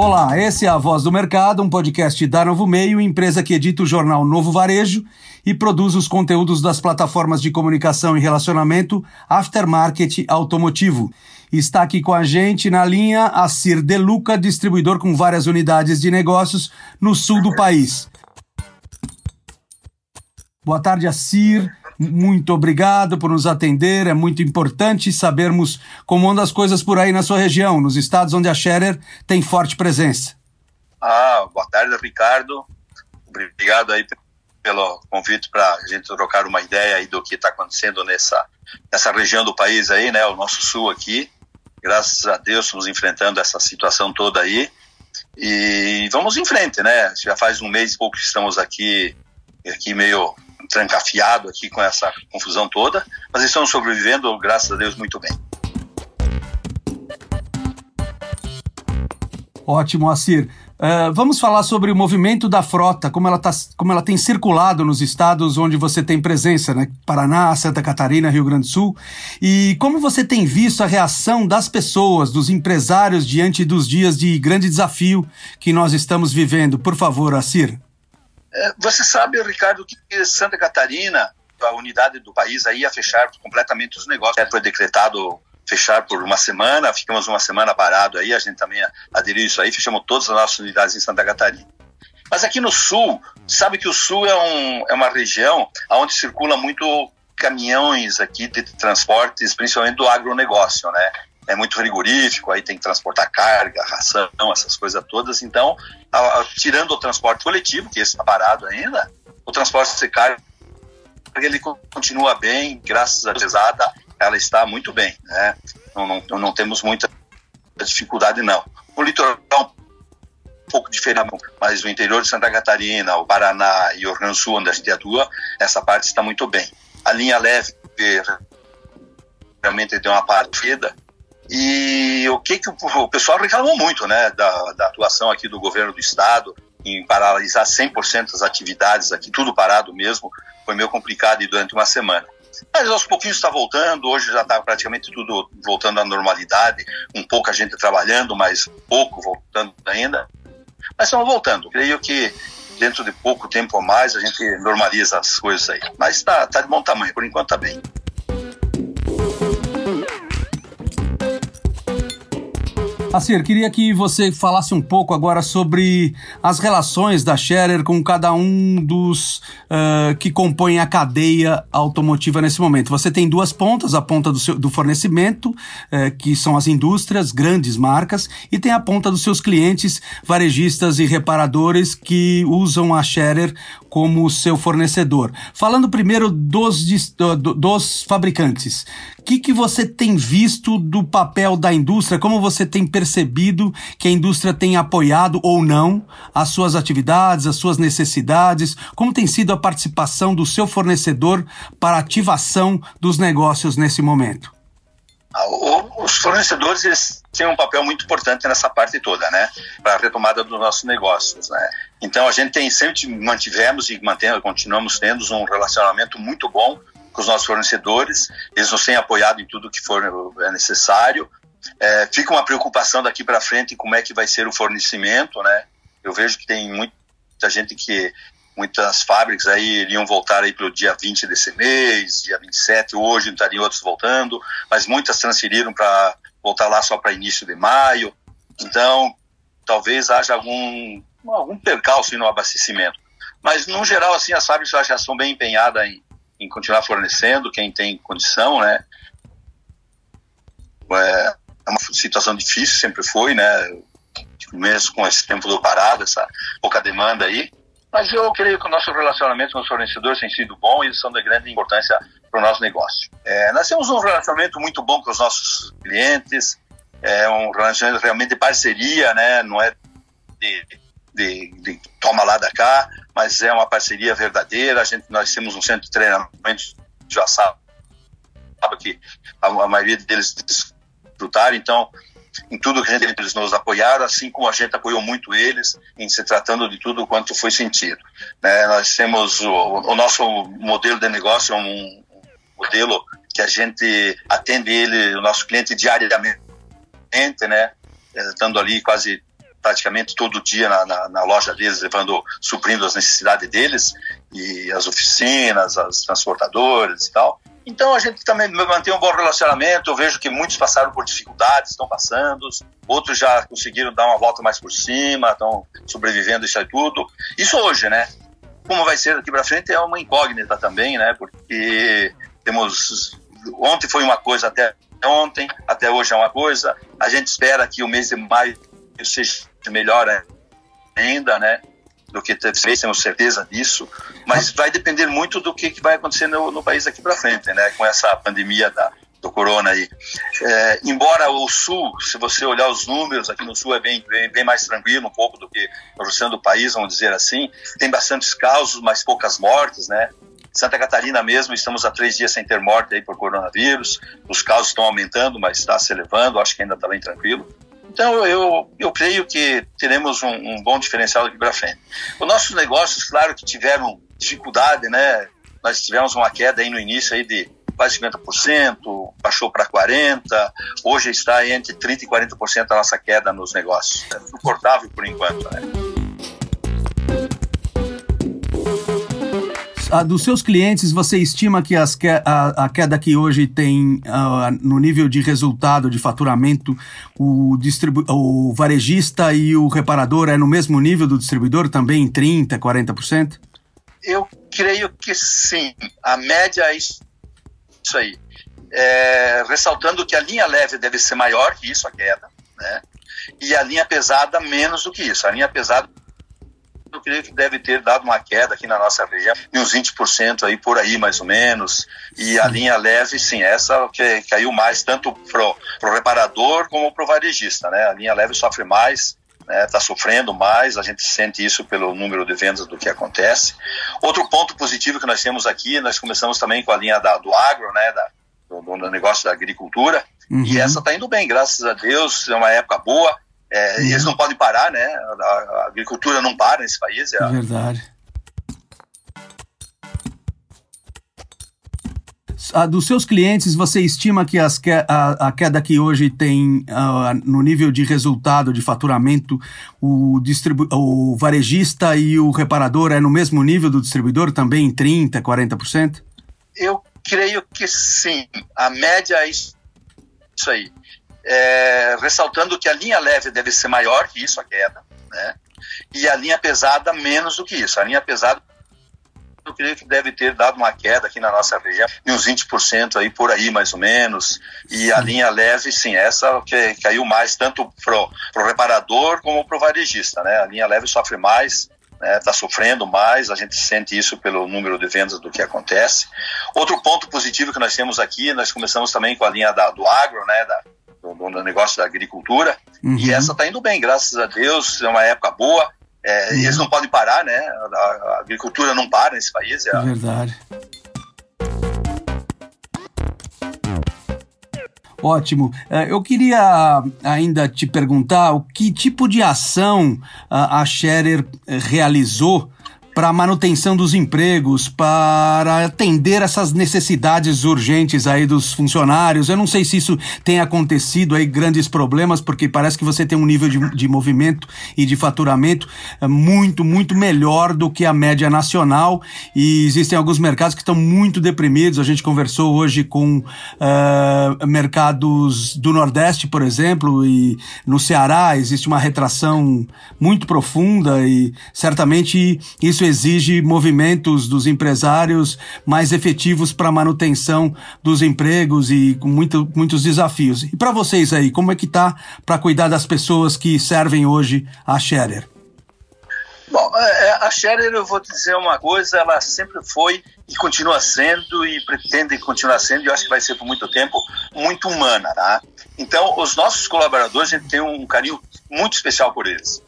Olá, esse é a Voz do Mercado, um podcast da Novo Meio, empresa que edita o jornal Novo Varejo e produz os conteúdos das plataformas de comunicação e relacionamento Aftermarket Automotivo. Está aqui com a gente na linha a Cir Deluca, distribuidor com várias unidades de negócios no sul do país. Boa tarde, Acir. Muito obrigado por nos atender. É muito importante sabermos como andam as coisas por aí na sua região, nos estados onde a Scherer tem forte presença. Ah, boa tarde, Ricardo. Obrigado aí pelo convite para a gente trocar uma ideia aí do que está acontecendo nessa, nessa região do país aí, né? O nosso sul aqui. Graças a Deus estamos enfrentando essa situação toda aí. E vamos em frente, né? Já faz um mês e pouco que estamos aqui, aqui meio trancafiado aqui com essa confusão toda, mas estamos sobrevivendo, graças a Deus, muito bem. Ótimo, Assir. Uh, vamos falar sobre o movimento da frota, como ela, tá, como ela tem circulado nos estados onde você tem presença, né? Paraná, Santa Catarina, Rio Grande do Sul. E como você tem visto a reação das pessoas, dos empresários, diante dos dias de grande desafio que nós estamos vivendo? Por favor, Assir. É, você sabe, Ricardo, que Santa Catarina, a unidade do país, aí ia fechar completamente os negócios. Foi decretado fechar por uma semana, ficamos uma semana parado aí, a gente também aderiu isso aí, fechamos todas as nossas unidades em Santa Catarina. Mas aqui no sul, sabe que o sul é, um, é uma região onde circula muito caminhões aqui de transportes, principalmente do agronegócio, né? É muito frigorífico, aí tem que transportar carga, ração, essas coisas todas. Então, a, a, tirando o transporte coletivo, que esse está parado ainda, o transporte de carga ele continua bem, graças à pesada, ela está muito bem, né? Não, não, não temos muita dificuldade, não. O litoral é um pouco diferente, mas o interior de Santa Catarina, o Paraná e o Rio Grande do Sul, onde a gente atua, essa parte está muito bem. A linha leve realmente deu uma partida, e o que, que o, o pessoal reclamou muito, né, da, da atuação aqui do governo do estado em paralisar 100% das atividades aqui, tudo parado mesmo, foi meio complicado e durante uma semana. Mas aos pouquinhos está voltando, hoje já está praticamente tudo voltando à normalidade, um pouco a gente trabalhando, mas pouco voltando ainda. Mas estamos voltando. Creio que dentro de pouco tempo ou mais a gente normaliza as coisas aí. Mas está tá de bom tamanho, por enquanto está bem. Assir, queria que você falasse um pouco agora sobre as relações da Scherer com cada um dos uh, que compõem a cadeia automotiva nesse momento. Você tem duas pontas, a ponta do, seu, do fornecimento, uh, que são as indústrias, grandes marcas, e tem a ponta dos seus clientes, varejistas e reparadores que usam a Scherer como seu fornecedor. Falando primeiro dos, dos fabricantes, o que, que você tem visto do papel da indústria? Como você tem percebido que a indústria tem apoiado ou não as suas atividades, as suas necessidades? Como tem sido a participação do seu fornecedor para a ativação dos negócios nesse momento? Ah, os fornecedores eles têm um papel muito importante nessa parte toda, né, para a retomada dos nossos negócios, né. Então a gente tem sempre mantivemos e mantendo, continuamos tendo um relacionamento muito bom com os nossos fornecedores. Eles nos têm apoiado em tudo que for é necessário. É, fica uma preocupação daqui para frente como é que vai ser o fornecimento, né. Eu vejo que tem muita gente que muitas fábricas aí iriam voltar aí pelo dia 20 desse mês, dia 27, hoje estariam outros voltando, mas muitas transferiram para voltar lá só para início de maio. Então, talvez haja algum algum percalço no abastecimento. Mas no geral assim as fábricas já são bem empenhadas em, em continuar fornecendo quem tem condição, né? É, é uma situação difícil, sempre foi, né? Mesmo com esse tempo do parado, essa pouca demanda aí, mas eu creio que o nosso relacionamento com os fornecedores tem sido bom e são de grande importância para o nosso negócio. É, nós temos um relacionamento muito bom com os nossos clientes, é um relacionamento realmente de parceria, né? não é de, de, de toma lá da cá, mas é uma parceria verdadeira. A gente, nós temos um centro de treinamento, já sabe, sabe que a, a maioria deles desfrutaram, então em tudo que eles nos apoiaram, assim como a gente apoiou muito eles em se tratando de tudo quanto foi sentido. Né? Nós temos o, o, nosso modelo de negócio, é um modelo que a gente atende ele, o nosso cliente diariamente, né? estando ali quase praticamente todo dia na, na, na, loja deles, levando, suprindo as necessidades deles, e as oficinas, as transportadoras e tal. Então a gente também mantém um bom relacionamento. Eu vejo que muitos passaram por dificuldades, estão passando, outros já conseguiram dar uma volta mais por cima, estão sobrevivendo isso aí tudo. Isso hoje, né? Como vai ser daqui para frente é uma incógnita também, né? Porque temos ontem foi uma coisa até ontem, até hoje é uma coisa. A gente espera que o mês de maio seja melhor ainda, né? Do que fez, temos certeza disso, mas vai depender muito do que, que vai acontecer no, no país aqui para frente, né, com essa pandemia da, do corona aí. É, embora o sul, se você olhar os números, aqui no sul é bem, bem, bem mais tranquilo um pouco do que no restante do país, vamos dizer assim, tem bastantes casos, mas poucas mortes, né, Santa Catarina mesmo, estamos há três dias sem ter morte aí por coronavírus, os casos estão aumentando, mas está se elevando, acho que ainda está bem tranquilo. Então, eu, eu creio que teremos um, um bom diferencial daqui para frente. Os nossos negócios, claro que tiveram dificuldade, né? Nós tivemos uma queda aí no início aí de quase 50%, baixou para 40%, hoje está entre 30% e 40% a nossa queda nos negócios. É suportável por enquanto, né? A, dos seus clientes, você estima que as que, a, a, queda que hoje tem uh, no nível de resultado de faturamento, o, distribu o varejista e o reparador é no mesmo nível do distribuidor, também em 30%, 40%? Eu creio que sim. A média é isso aí. É, ressaltando que a linha leve deve ser maior que isso, a queda, né? E a linha pesada menos do que isso. A linha pesada eu creio que deve ter dado uma queda aqui na nossa região, de uns 20% aí por aí mais ou menos. E a linha leve, sim, essa que caiu mais tanto pro, pro reparador como pro varejista, né? A linha leve sofre mais, está né? Sofrendo mais, a gente sente isso pelo número de vendas do que acontece. Outro ponto positivo que nós temos aqui, nós começamos também com a linha da, do agro, né, da, do, do negócio da agricultura, uhum. e essa está indo bem, graças a Deus, é uma época boa, é, Eles não podem parar, né? A, a, agricultura não para nesse país. É, verdade. A, dos seus clientes, você estima que as que, a, a, queda que hoje tem uh, no nível de resultado de faturamento, o, distribu o varejista e o reparador é no mesmo nível do distribuidor, também em 30%, 40%? Eu creio que sim. A média é isso aí é, ressaltando que a linha leve deve ser maior que isso, a queda, né? E a linha pesada menos do que isso. A linha pesada eu creio que deve ter dado uma queda aqui na nossa região, de uns 20% aí por aí mais ou menos. E a linha leve, sim, essa que caiu mais tanto pro, pro reparador como pro varejista, né? A linha leve sofre mais, está né? Tá sofrendo mais, a gente sente isso pelo número de vendas do que acontece. Outro ponto positivo que nós temos aqui, nós começamos também com a linha da, do agro, né, da, do negócio da agricultura. Uhum. E essa está indo bem, graças a Deus. É uma época boa. É, uhum. Eles não podem parar, né? A, a, agricultura não para nesse país. É, verdade. Ótimo. É, eu queria ainda te perguntar o que tipo de ação a Scherer realizou para a manutenção dos empregos, para atender essas necessidades urgentes aí dos funcionários. Eu não sei se isso tem acontecido aí, grandes problemas, porque parece que você tem um nível de, de movimento e de faturamento é, muito, muito melhor do que a média nacional e existem alguns mercados que estão muito deprimidos. A gente conversou hoje com uh, mercados do Nordeste, por exemplo, e no Ceará existe uma retração muito profunda e certamente isso exige movimentos dos empresários mais efetivos para a manutenção dos empregos e com muito, muitos desafios. E para vocês aí, como é que tá para cuidar das pessoas que servem hoje a Scherer? Bom, é, é, a Scherer, eu vou dizer uma coisa, ela sempre foi e continua sendo e pretende continuar sendo, e eu acho que vai ser por muito tempo, muito humana, tá? Então, os nossos colaboradores, a gente tem um carinho muito especial por eles.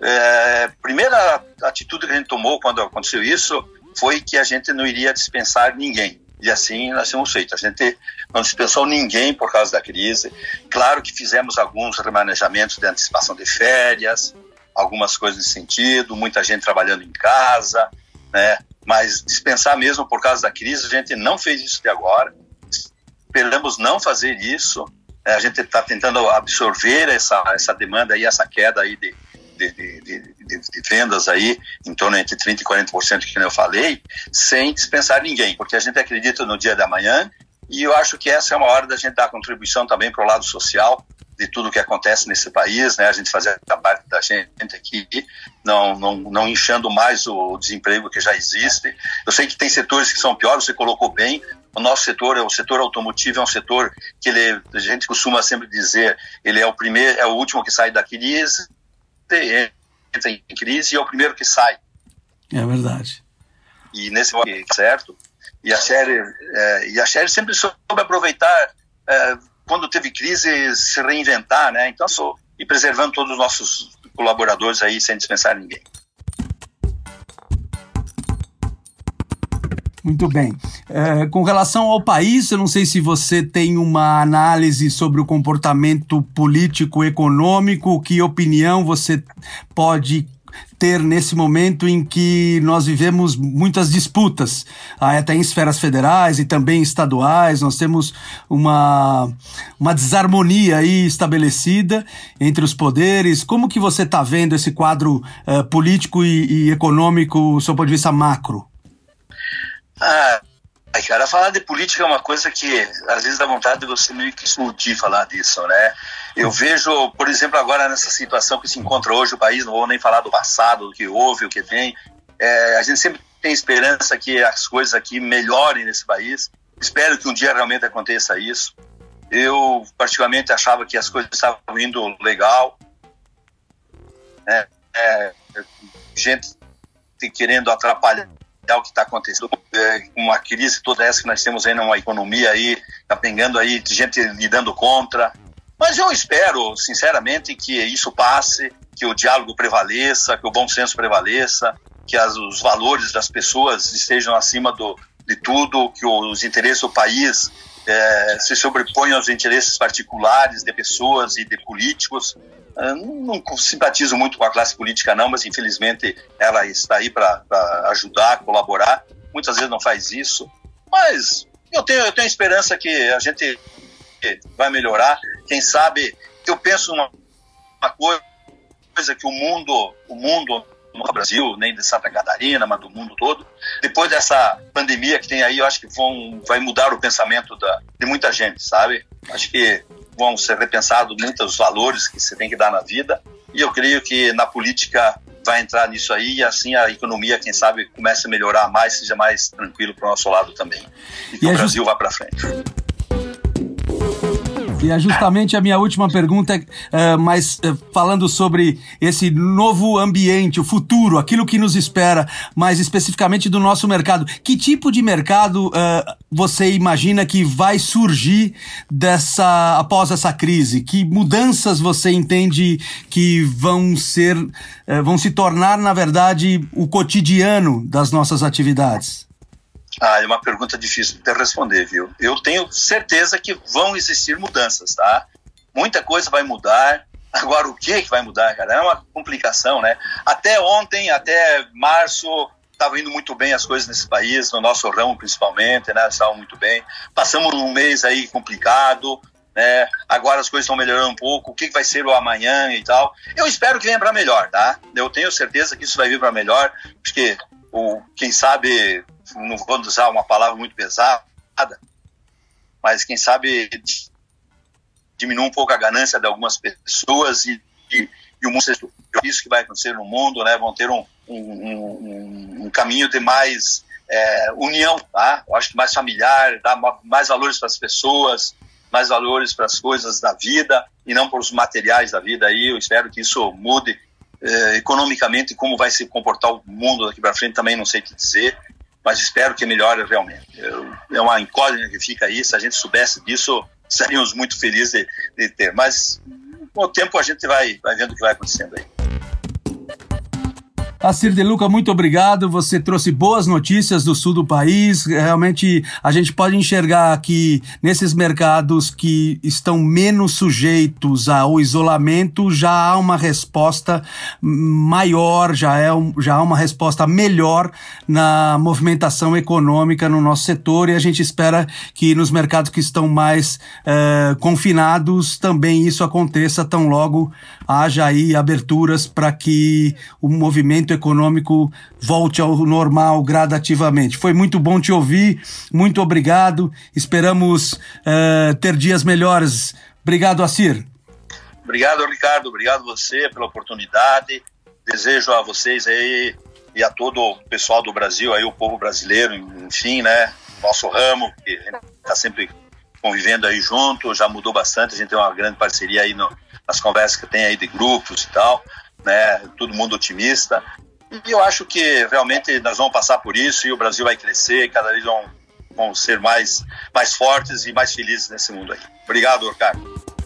É, primeira atitude que a gente tomou quando aconteceu isso foi que a gente não iria dispensar ninguém. E assim nós temos feito. A gente não dispensou ninguém por causa da crise. Claro que fizemos alguns remanejamentos de antecipação de férias, algumas coisas nesse sentido, muita gente trabalhando em casa, né? Mas dispensar mesmo por causa da crise, a gente não fez isso de agora. Esperamos não fazer isso. É, a gente está tentando absorver essa, essa demanda e essa queda aí de, de, de, de, de, vendas aí, em torno entre 30% e 40%, que eu falei, sem dispensar ninguém, porque a gente acredita no dia da manhã e eu acho que essa é uma hora da gente dar contribuição também para o lado social de tudo que acontece nesse país, né? A gente fazer a parte da gente aqui, não, não, não inchando mais o desemprego que já existe. Eu sei que tem setores que são piores, você colocou bem. O nosso setor, o setor automotivo, é um setor que ele, a gente costuma sempre dizer, ele é o primeiro, é o último que sai da crise, entra em crise e é o primeiro que sai. É verdade. E nesse momento, certo? E a série, é, e a série sempre soube aproveitar é, quando teve crise se reinventar, né? Então sou e preservando todos os nossos colaboradores aí sem dispensar ninguém. Muito bem. É, com relação ao país, eu não sei se você tem uma análise sobre o comportamento político econômico, que opinião você pode ter nesse momento em que nós vivemos muitas disputas, ah, até em esferas federais e também estaduais, nós temos uma, uma desarmonia aí estabelecida entre os poderes. Como que você está vendo esse quadro uh, político e, e econômico, do seu ponto de vista macro? Ah, cara, falar de política é uma coisa que às vezes dá vontade de você meio que explodir falar disso, né? Eu vejo, por exemplo, agora nessa situação que se encontra hoje o país, não vou nem falar do passado, do que houve, o que tem. É, a gente sempre tem esperança que as coisas aqui melhorem nesse país. Espero que um dia realmente aconteça isso. Eu, particularmente, achava que as coisas estavam indo legal. É, é, gente querendo atrapalhar o que está acontecendo é, com uma crise toda essa que nós temos aí numa economia aí, tá pegando aí gente lidando contra, mas eu espero, sinceramente, que isso passe, que o diálogo prevaleça, que o bom senso prevaleça, que as, os valores das pessoas estejam acima do, de tudo, que os interesses do país é, se sobreponham aos interesses particulares de pessoas e de políticos. Eu não simpatizo muito com a classe política, não, mas infelizmente ela está aí para ajudar, colaborar. Muitas vezes não faz isso, mas eu tenho, eu tenho esperança que a gente vai melhorar. Quem sabe, eu penso uma, uma coisa que o mundo, o mundo no Brasil, nem de Santa Catarina, mas do mundo todo. Depois dessa pandemia que tem aí, eu acho que vão, vai mudar o pensamento da, de muita gente, sabe? Acho que vão ser repensados muitos valores que você tem que dar na vida. E eu creio que na política vai entrar nisso aí e assim a economia, quem sabe, comece a melhorar mais, seja mais tranquilo para o nosso lado também. E, e o Brasil just... vá para frente. E é justamente a minha última pergunta, uh, mas uh, falando sobre esse novo ambiente, o futuro, aquilo que nos espera, mais especificamente do nosso mercado. Que tipo de mercado uh, você imagina que vai surgir dessa após essa crise? Que mudanças você entende que vão ser, vão se tornar, na verdade, o cotidiano das nossas atividades? Ah, é uma pergunta difícil de responder, viu? Eu tenho certeza que vão existir mudanças, tá? Muita coisa vai mudar. Agora, o que que vai mudar, cara? É uma complicação, né? Até ontem, até março, estavam indo muito bem as coisas nesse país, no nosso ramo principalmente, né? Estavam muito bem. Passamos um mês aí complicado, né? Agora as coisas estão melhorando um pouco. O que vai ser o amanhã e tal? Eu espero que venha para melhor, tá? Eu tenho certeza que isso vai vir para melhor, porque o quem sabe não vou usar uma palavra muito pesada, mas quem sabe diminuir um pouco a ganância de algumas pessoas e, e, e o mundo isso que vai acontecer no mundo, né? Vão ter um, um, um, um caminho de mais é, união, tá? Eu acho que mais familiar, dar mais valores para as pessoas, mais valores para as coisas da vida e não para os materiais da vida. Aí eu espero que isso mude é, economicamente como vai se comportar o mundo daqui para frente também não sei o que dizer mas espero que melhore realmente. Eu, é uma incógnita que fica aí, se a gente soubesse disso, seríamos muito felizes de, de ter. Mas com o tempo a gente vai, vai vendo o que vai acontecendo aí. Assir De Luca, muito obrigado. Você trouxe boas notícias do sul do país. Realmente a gente pode enxergar que nesses mercados que estão menos sujeitos ao isolamento já há uma resposta maior, já, é um, já há uma resposta melhor na movimentação econômica no nosso setor e a gente espera que nos mercados que estão mais uh, confinados também isso aconteça tão logo haja aí aberturas para que o movimento econômico volte ao normal gradativamente. Foi muito bom te ouvir, muito obrigado. Esperamos uh, ter dias melhores. Obrigado, Assir. Obrigado, Ricardo. Obrigado você pela oportunidade. Desejo a vocês aí e a todo o pessoal do Brasil, aí o povo brasileiro, enfim, né? Nosso ramo, que está sempre convivendo aí junto, já mudou bastante, a gente tem uma grande parceria aí no, nas conversas que tem aí de grupos e tal, né? Todo mundo otimista. E eu acho que realmente nós vamos passar por isso e o Brasil vai crescer, cada vez vão, vão ser mais, mais fortes e mais felizes nesse mundo aí. Obrigado, Ricardo.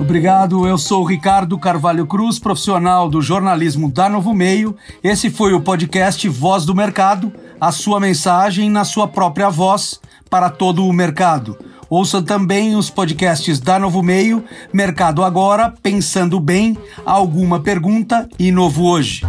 Obrigado, eu sou Ricardo Carvalho Cruz, profissional do jornalismo da Novo Meio. Esse foi o podcast Voz do Mercado, a sua mensagem na sua própria voz para todo o mercado. Ouça também os podcasts da Novo Meio, Mercado Agora, Pensando Bem, Alguma Pergunta e Novo Hoje.